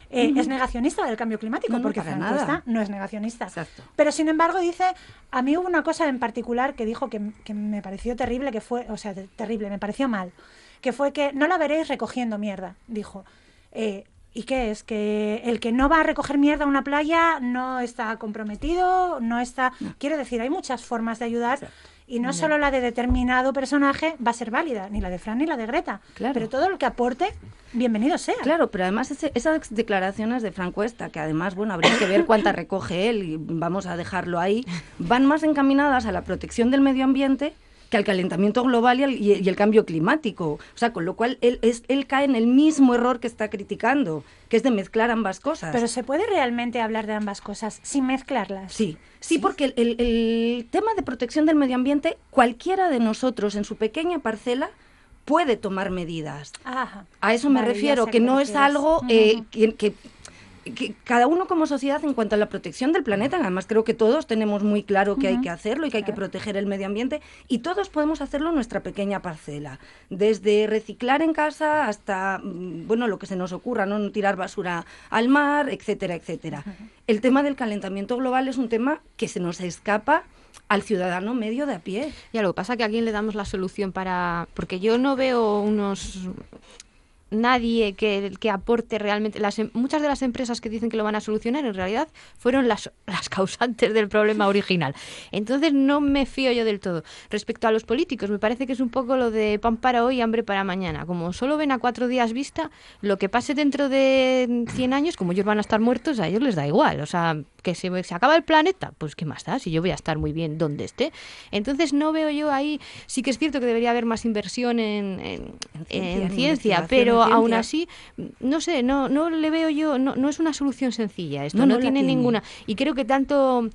eh, es negacionista del cambio climático, No, porque Franco no es negacionista. Pero sin embargo dice, a mí hubo una cosa en particular que dijo que, que me pareció terrible, que fue, o sea, te- terrible, me pareció mal, que fue que no la veréis recogiendo mierda, dijo. Eh, ¿Y qué es? Que el que no va a recoger mierda a una playa no está comprometido, no está... Quiero decir, hay muchas formas de ayudar y no solo la de determinado personaje va a ser válida, ni la de Fran ni la de Greta. Pero todo lo que aporte, bienvenido sea. Claro, pero además ese- esas declaraciones de Franco Esta, que además, bueno, habría que ver cuántas recoge él y vamos a dejarlo ahí, van más encaminadas a la protección del medio ambiente que al calentamiento global y, al- y- y el cambio climático. O sea, con lo cual él, es, él cae en el mismo error que está criticando, que es de mezclar ambas cosas. Pero ¿se puede realmente hablar de ambas cosas sin mezclarlas? Sí, sí, porque el, el- el tema de protección del medio ambiente, cualquiera de nosotros en su pequeña parcela puede tomar medidas. Ajá. A eso me Vale, refiero, que no es algo eh, que, que- que cada uno como sociedad en cuanto a la protección del planeta, además creo que todos tenemos muy claro que hay que hacerlo y que hay que proteger el medio ambiente y todos podemos hacerlo en nuestra pequeña parcela, desde reciclar en casa hasta mm, bueno lo que se nos ocurra, no No tirar basura al mar, etcétera, etcétera. El tema del calentamiento global es un tema que se nos escapa al ciudadano medio de a pie. Ya lo que pasa es que a quién le damos la solución para... Porque yo no veo unos... Nadie que, que aporte realmente... Las, em- muchas de las empresas que dicen que lo van a solucionar en realidad fueron las, las causantes del problema original. Entonces no me fío yo del todo. Respecto a los políticos, me parece que es un poco lo de pan para hoy, hambre para mañana. Como solo ven a cuatro días vista, lo que pase dentro de 100 años, como ellos van a estar muertos, a ellos les da igual. O sea, que se, se acaba el planeta, pues qué más da, si yo voy a estar muy bien donde esté. Entonces no veo yo ahí, sí que es cierto que debería haber más inversión en, en, en en ciencia, pero en aún ciencia. así, no sé, no, no le veo yo, no, no es una solución sencilla esto, No, no, no la tiene tiene. ninguna. Y creo que tanto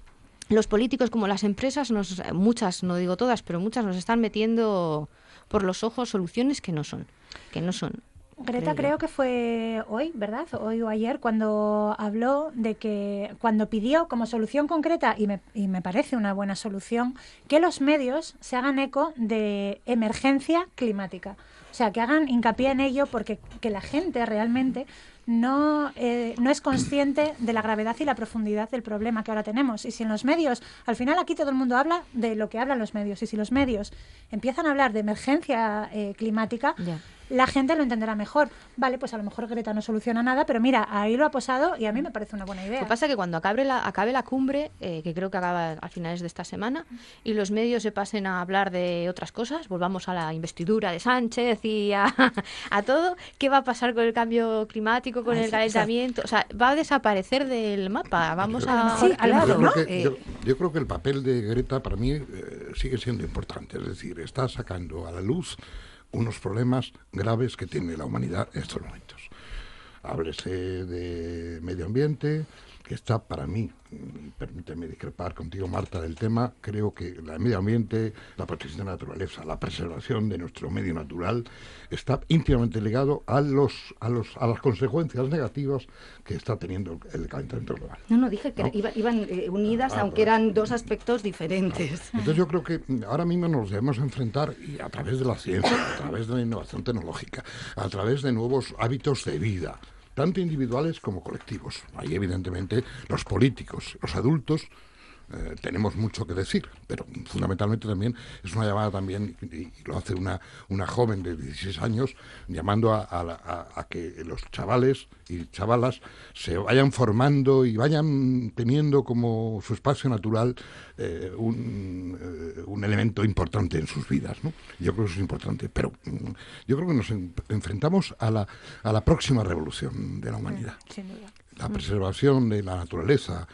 los políticos como las empresas, nos, muchas, no digo todas, pero muchas nos están metiendo por los ojos soluciones que no son, que no son. Greta creo que fue hoy, ¿verdad? Hoy o ayer, cuando habló de que, cuando pidió como solución concreta, y me, y me parece una buena solución, que los medios se hagan eco de emergencia climática. O sea, que hagan hincapié en ello porque que la gente realmente no, eh, no es consciente de la gravedad y la profundidad del problema que ahora tenemos. Y si en los medios, al final aquí todo el mundo habla de lo que hablan los medios, y si los medios empiezan a hablar de emergencia eh, climática, la gente lo entenderá mejor. Vale, pues a lo mejor Greta no soluciona nada, pero mira, ahí lo ha posado y a mí me parece una buena idea. Lo que pasa es que cuando acabe la, acabe la cumbre, eh, que creo que acaba a finales de esta semana, y los medios se pasen a hablar de otras cosas, volvamos a la investidura de Sánchez y a, *laughs* a todo, ¿qué va a pasar con el cambio climático, con Ah, el sí, calentamiento? O sea, va a desaparecer del mapa. Vamos a... Sí, al lado, yo, ¿no? creo que, Eh, yo- yo creo que el papel de Greta para mí eh, sigue siendo importante. Es decir, está sacando a la luz unos problemas graves que tiene la humanidad en estos momentos. Háblese de medio ambiente, que está para mí, y permíteme discrepar contigo, Marta, del tema, creo que el medio ambiente, la protección de la naturaleza, la preservación de nuestro medio natural, está íntimamente ligado a, los, a, los, a las consecuencias negativas que está teniendo el calentamiento global. No, no, dije que ¿No? iba- iban eh, unidas, Ah, aunque pues. eran dos aspectos diferentes. Entonces yo creo que mm, ahora mismo nos debemos enfrentar y a través de la ciencia, a través de la innovación tecnológica, a través de nuevos hábitos de vida, tanto individuales como colectivos. Ahí evidentemente los políticos, los adultos, eh, tenemos mucho que decir, pero fundamentalmente también es una llamada también, y, y lo hace una, una joven de 16 años, llamando a, a la- a- que los chavales y chavalas se vayan formando y vayan teniendo como su espacio natural eh, un, eh, un elemento importante en sus vidas. ¿no? Yo creo que eso es importante, pero mm, yo creo que nos en- enfrentamos a la, a la próxima revolución de la humanidad Sin duda. la preservación de la naturaleza,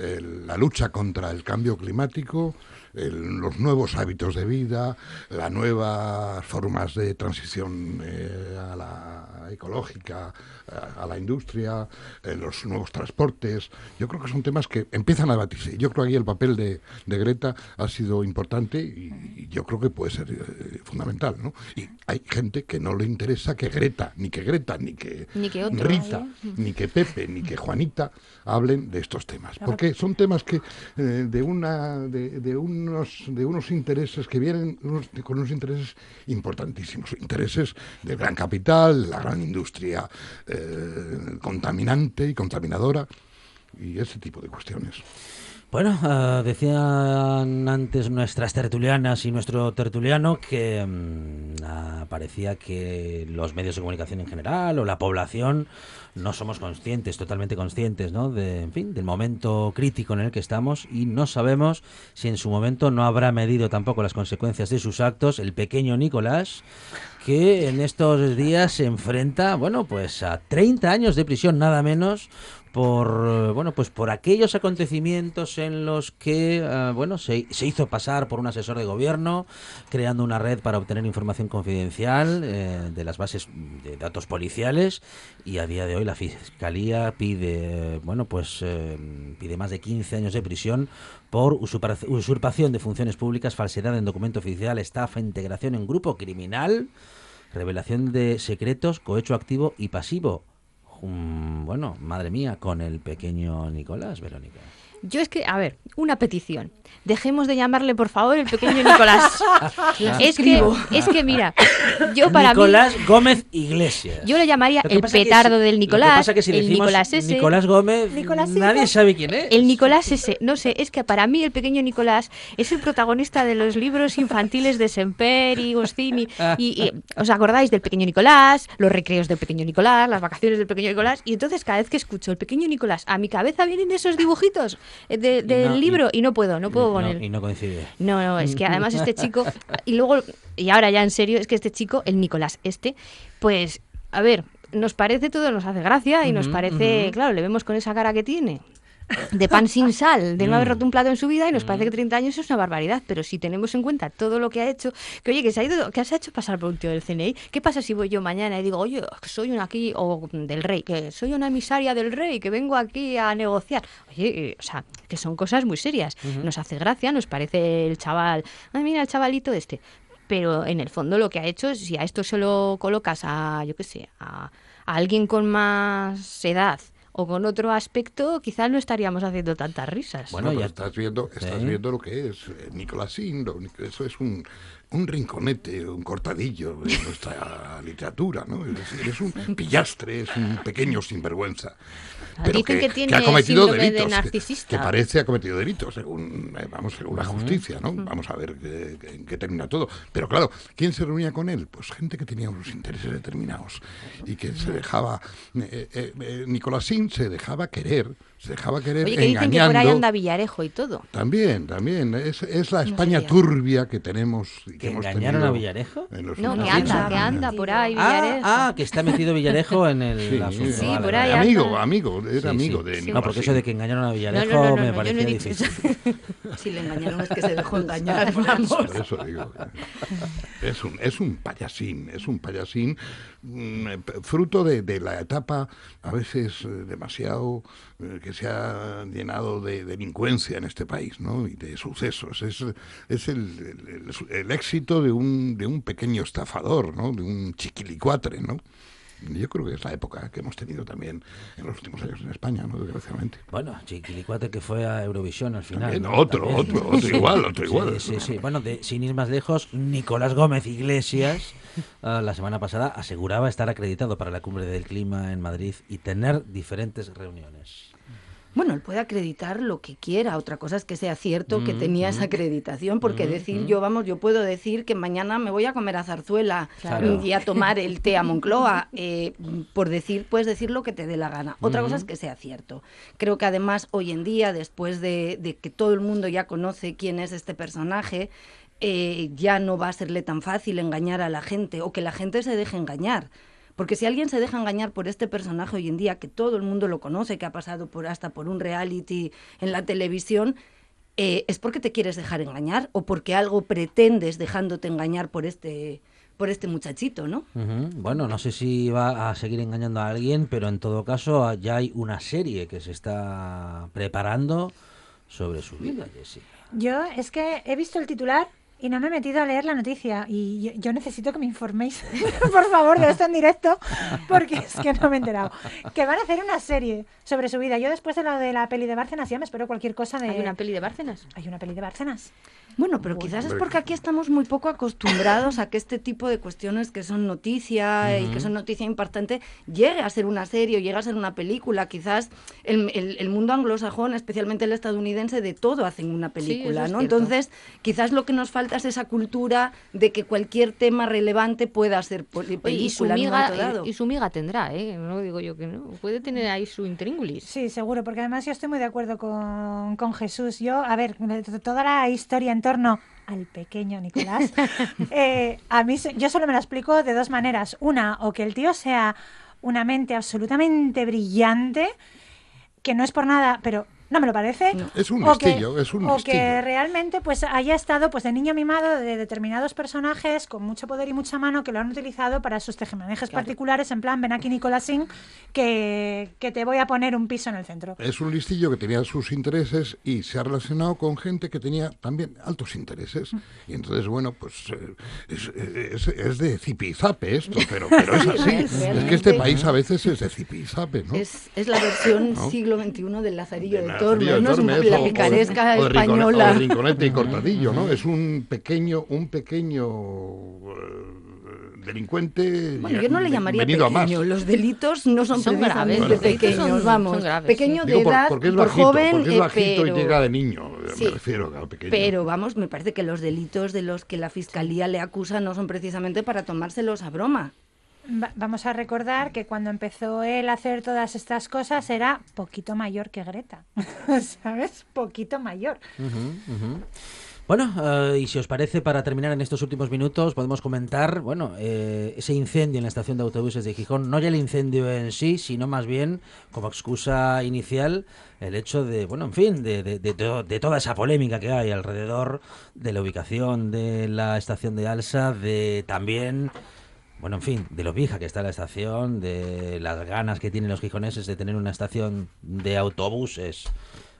el- la lucha contra el cambio climático, el- los nuevos hábitos de vida, las nuevas formas de transición eh, a la ecológica, a, a la industria, eh, los nuevos transportes. Yo creo que son temas que empiezan a debatirse. Yo creo que ahí el papel de, de Greta ha sido importante y, y yo creo que puede ser eh, fundamental. ¿no? Y hay gente que no le interesa que Greta, ni que Greta, ni que Ni que Rita, ni que Pepe, ni que Juanita hablen de estos temas. Porque son temas que eh, de una de, unos de unos intereses que vienen con unos intereses importantísimos, intereses del gran capital, la gran industria eh, contaminante y contaminadora y ese tipo de cuestiones. Bueno, ah, decían antes nuestras tertulianas y nuestro tertuliano que mm, ah, parecía que los medios de comunicación en general o la población no somos conscientes, totalmente conscientes, ¿no? De, en fin, del momento crítico en el que estamos y no sabemos si en su momento no habrá medido tampoco las consecuencias de sus actos el pequeño Nicolás que en estos días se enfrenta, bueno, pues a 30 años de prisión nada menos por eh, bueno pues por aquellos acontecimientos en los que eh, bueno se, se hizo pasar por un asesor de gobierno creando una red para obtener información confidencial eh, de las bases de datos policiales y a día de hoy la fiscalía pide bueno pues pide más de 15 años de prisión por usurpa- usurpación de funciones públicas falsedad en documento oficial estafa integración en grupo criminal revelación de secretos cohecho activo y pasivo bueno, madre mía, con el pequeño Nicolás, Verónica. Yo es que, a ver, una petición. Dejemos de llamarle, por favor, el pequeño Nicolás. es, que, es que, mira, yo para Nicolás mí... Gómez Iglesias. Yo le llamaría el petardo si- del lo que Nicolás, pasa que si el Nicolás ese. Nicolás Gómez, nadie sabe quién es. El Nicolás ese, no sé, es que para mí el pequeño Nicolás es el protagonista de los libros infantiles de Semper y Goscini. Y, y, ¿Os acordáis del pequeño Nicolás? Los recreos del pequeño Nicolás, las vacaciones del pequeño Nicolás. Y entonces cada vez que escucho el pequeño Nicolás, a mi cabeza vienen esos dibujitos de- del no, libro y, no puedo, no puedo con él. y no coincide. No, no, es que además este *laughs* chico, y luego, y ahora ya en serio, es que este chico, el Nicolás este, pues, a ver, nos parece todo, nos hace gracia y nos parece, claro, le vemos con esa cara que tiene. De pan sin *laughs* sal, de no haber Mm. roto un plato en su vida y nos parece que 30 años es una barbaridad, pero si tenemos en cuenta todo lo que ha hecho, que oye, que se ha ido, que se ha hecho pasar por un tío del CNI, ¿qué pasa si voy yo mañana y digo, oye, soy una aquí, o del rey, que soy una emisaria del rey, que vengo aquí a negociar? Oye, eh, o sea, que son cosas muy serias. Nos hace gracia, nos parece el chaval, ay, mira el chavalito este. Pero en el fondo lo que ha hecho, si a esto se lo colocas a, yo qué sé, a, a alguien con más edad o con otro aspecto, quizás no estaríamos haciendo tantas risas. Bueno, ya estás viendo, estás viendo lo que es eh, Nicolásín, lo- eso es un, un rinconete, un cortadillo de *laughs* nuestra literatura, ¿no? Es es un pillastre, es un pequeño sinvergüenza. Dicen que tiene ha cometido síndrome de delitos, que- narcisista. Que, parece ha cometido delitos, según, eh, vamos, según la justicia, ¿no? Vamos a ver en qué termina todo. Pero claro, ¿quién se reunía con él? Pues gente que tenía unos intereses determinados y que se dejaba... eh, eh, eh, Nicolásín se dejaba querer, se dejaba querer Oye, que dicen que por engañando... ahí anda Villarejo y todo. También, también. Es, es la No España sería. turbia que tenemos. y Que, hemos engañaron a Villarejo? en los No, que anda, años. que anda por ahí Ah, Villarejo. ah, que está metido Villarejo en el Sí, asunto. sí, Vale, por vale. ahí Amigo, anda. amigo, era Sí, amigo sí. de No, porque eso de que engañaron a Villarejo no, no, me no, no parecía difícil. Si le engañaron es que se dejó engañar, Por vamos. eso digo. que Es un, es un payasín, es un payasín mm, fruto de, de la etapa a veces eh, demasiado que se ha llenado de delincuencia en este país, ¿no? Y de sucesos. Es, es el, el- éxito de un, de un pequeño estafador, ¿no? De un chiquilicuatre, ¿no? Yo creo que es la época que hemos tenido también en los últimos años en España, ¿no? Desgraciadamente. Bueno, Chiquilicuate que fue a Eurovisión al final. También, ¿no? otro, También. otro, otro igual, otro Sí, igual. Sí, sí, Bueno, de- sin ir más lejos, Nicolás Gómez Iglesias *laughs* ah, la semana pasada aseguraba estar acreditado para la cumbre del clima en Madrid y tener diferentes reuniones. Bueno, él puede acreditar lo que quiera. Otra cosa es que sea cierto que Mm, tenía mm. esa acreditación, porque Mm, decir mm. yo, vamos, yo puedo decir que mañana me voy a comer a Zarzuela Claro. y a tomar el té a Moncloa. *laughs* eh, por decir, puedes decir lo que te dé la gana. Otra cosa es que sea cierto. Creo que además hoy en día, después de, de que todo el mundo ya conoce quién es este personaje, eh, ya no va a serle tan fácil engañar a la gente o que la gente se deje engañar. Porque si alguien se deja engañar por este personaje hoy en día, que todo el mundo lo conoce, que ha pasado por hasta por un reality en la televisión, eh, es porque te quieres dejar engañar o porque algo pretendes dejándote engañar por este por este muchachito, ¿no? Bueno, no sé si va a seguir engañando a alguien, pero en todo caso ya hay una serie que se está preparando sobre su vida, Jessie. Yo es que he visto el titular y no me he metido a leer la noticia y yo, yo necesito que me informéis, *laughs* por favor, de esto en directo, porque es que no me he enterado. Que van a hacer una serie sobre su vida. Yo después de lo de la peli de Bárcenas ya me espero cualquier cosa de... ¿Hay una peli de Bárcenas? Hay una peli de Bárcenas. Bueno, pero quizás es porque aquí estamos muy poco acostumbrados a que este tipo de cuestiones que son noticia y que son noticia importante llegue a ser una serie o llegue a ser una película. Quizás el, el- el mundo anglosajón, especialmente el estadounidense, de todo hacen una película, es ¿no? cierto. Entonces, quizás lo que nos falta es esa cultura de que cualquier tema relevante pueda ser Oye, y su película en un miga, dado. y, y su miga tendrá, ¿eh? No digo yo que no. Puede tener ahí su intríngulis. Sí, seguro, porque además yo estoy muy de acuerdo con, con Jesús. Yo, a ver, toda la historia en torno al pequeño Nicolás, *laughs* eh, a mí yo solo me la explico de dos maneras. Una, o que el tío sea una mente absolutamente brillante, que no es por nada, pero no me lo parece. Es un o que- listillo, es un o listillo. que realmente pues haya estado pues de niño mimado de determinados personajes con mucho poder y mucha mano que lo han utilizado para sus tejemanejes particulares en plan ven aquí Nicolásín que, que te voy a poner un piso en el centro Es un listillo que tenía sus intereses y se ha relacionado con gente que tenía también altos intereses. Y entonces, bueno, pues eh, es, es- es de zipizape esto, pero, pero es así. *laughs* es que este país a veces es de zipizape, ¿no? Es, es la versión ¿No? siglo XXI del Lazarillo de, Lazarillo Tormes, de ¿no? Es un- Tormes, la o- o- picaresca o de Rincone- española. o Rinconete y Cortadillo, ¿no? Es un pequeño, un pequeño eh, delincuente. Bueno, yo no le llamaría venido a más. pequeño. Los delitos no son, Son graves, delitos pequeños, son- vamos. son graves, pequeño Digo, de por- edad, porque es por bajito, joven, porque es eh, bajito pero... y llega de niño, Sí. me refiero al pequeño. Pero vamos, me parece que los delitos de los que la fiscalía le acusa no son precisamente para tomárselos a broma. Va- vamos a recordar que cuando empezó él a hacer todas estas cosas era poquito mayor que Greta *laughs* ¿sabes? poquito mayor. Bueno, eh, y si os parece, para terminar en estos últimos minutos, podemos comentar, bueno, eh, ese incendio en la estación de autobuses de Gijón, no ya el incendio en sí, sino más bien como excusa inicial el hecho de, bueno, en fin, de, de- de de toda esa polémica que hay alrededor de la ubicación de la estación de Alsa, de también bueno, en fin, de lo vieja que está la estación, de las ganas que tienen los gijoneses de tener una estación de autobuses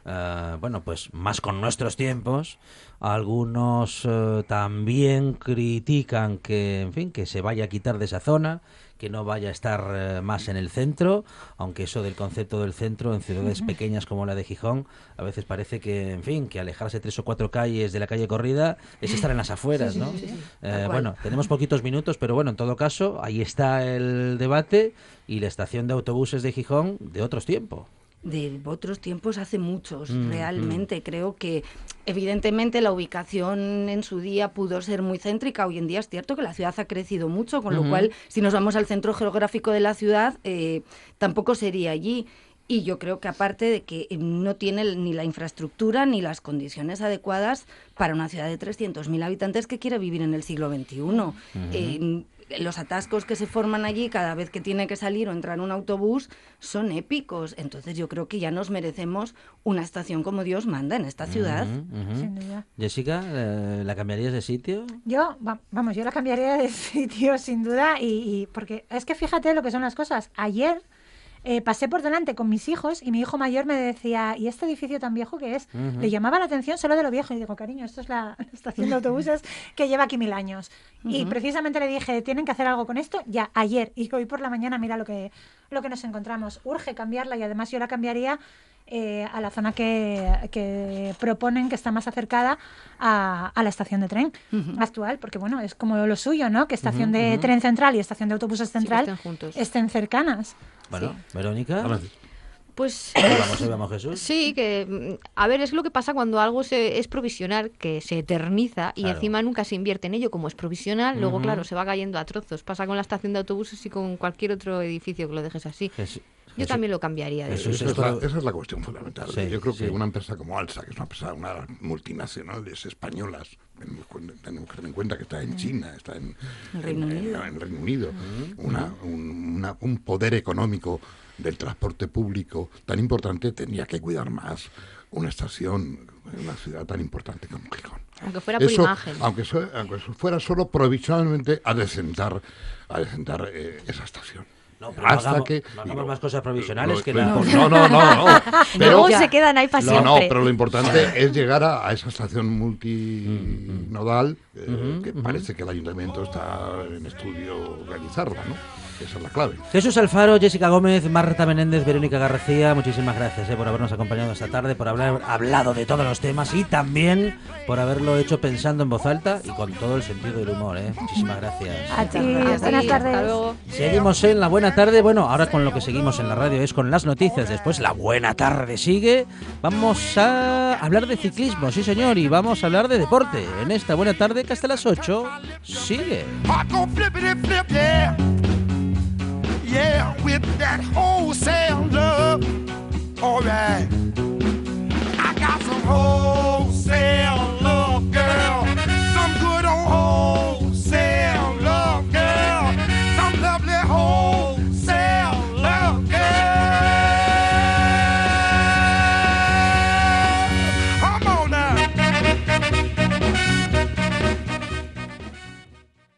eh, bueno, pues más con nuestros tiempos. Algunos eh, también critican que, en fin, que se vaya a quitar de esa zona, que no vaya a estar eh, más en el centro, aunque eso del concepto del centro en ciudades pequeñas como la de Gijón, a veces parece que, en fin, que alejarse tres o cuatro calles de la calle corrida es estar en las afueras, ¿no? Eh, bueno, tenemos poquitos minutos, pero bueno, en todo caso, ahí está el debate y la estación de autobuses de Gijón de otros tiempos de otros tiempos hace muchos, Mm, realmente. Creo que evidentemente la ubicación en su día pudo ser muy céntrica. Hoy en día es cierto que la ciudad ha crecido mucho, con lo cual si nos vamos al centro geográfico de la ciudad, eh, tampoco sería allí. Y yo creo que aparte de que no tiene ni la infraestructura ni las condiciones adecuadas para una ciudad de 300.000 habitantes que quiere vivir en el siglo XXI. Eh, los atascos que se forman allí cada vez que tiene que salir o entrar un autobús son épicos. Entonces yo creo que ya nos merecemos una estación como Dios manda en esta ciudad. Sin duda. Jessica, eh, ¿la cambiarías de sitio? Yo, va- vamos, yo la cambiaría de *laughs* sitio sin duda y, y- porque es que fíjate lo que son las cosas. Ayer eh, pasé por delante con mis hijos y mi hijo mayor me decía, ¿y este edificio tan viejo que es? Ujú. Le llamaba la atención solo de lo viejo y digo, cariño, esto es *laughs* la estación de autobuses que lleva aquí mil años. Y Ujú. precisamente le dije, tienen que hacer algo con esto ya ayer y hoy por la mañana mira lo que, lo que nos encontramos. Urge cambiarla y además yo la cambiaría eh, a la zona que, que proponen que está más acercada a, a la estación de tren actual, porque bueno, es como lo suyo, ¿no? Que estación de tren central y estación de autobuses central estén juntos. estén cercanas. Bueno, Verónica. Pues Ahí vamos, ahí vamos, Jesús. Sí, que a ver, es lo que pasa cuando algo se, es provisional, que se eterniza y Claro. encima nunca se invierte en ello, como es provisional, luego claro, se va cayendo a trozos. Pasa con la estación de autobuses y con cualquier otro edificio que lo dejes así. Jesús- Yo también lo cambiaría. de Jesús, Esa es, la, esto- esa es la cuestión fundamental. Sí, Yo creo que sí. una empresa como Alsa, que es una empresa, una multinacionales españolas, tenemos, que tener en cuenta que está en China, está en, El Reino en- Unido. en Reino Unido, una- un, una- un poder económico del transporte público tan importante, tenía que cuidar más una estación en una ciudad tan importante como Gijón. Aunque fuera por Eso, imagen. Aunque, so- aunque eso fuera solo provisionalmente a desentar, a desentar eh, esa estación. No, pero no hagamos, no hagamos más cosas provisionales Lo- que la... no, no, no, no. *laughs* Luego se quedan ahí para no, siempre. no, pero lo importante es llegar a, a esa estación multinodal eh, que parece que el ayuntamiento está en estudio realizarla, ¿no? Esa es la clave. Jesús Alfaro, Jessica Gómez, Marta Menéndez, Verónica García, muchísimas gracias eh, por habernos acompañado esta tarde, por haber hablado de todos los temas y también por haberlo hecho pensando en voz alta y con todo el sentido del humor. eh. Muchísimas gracias. A ti, buenas Sí, hasta tardes. luego. Seguimos en la buena tarde. Bueno, ahora con lo que seguimos en la radio es con las noticias. Después la buena tarde sigue. Vamos a hablar de ciclismo, sí señor, y vamos a hablar de deporte. En esta buena tarde que hasta las 8 sigue. yeah, with that wholesale love. All right, I got some wholesale.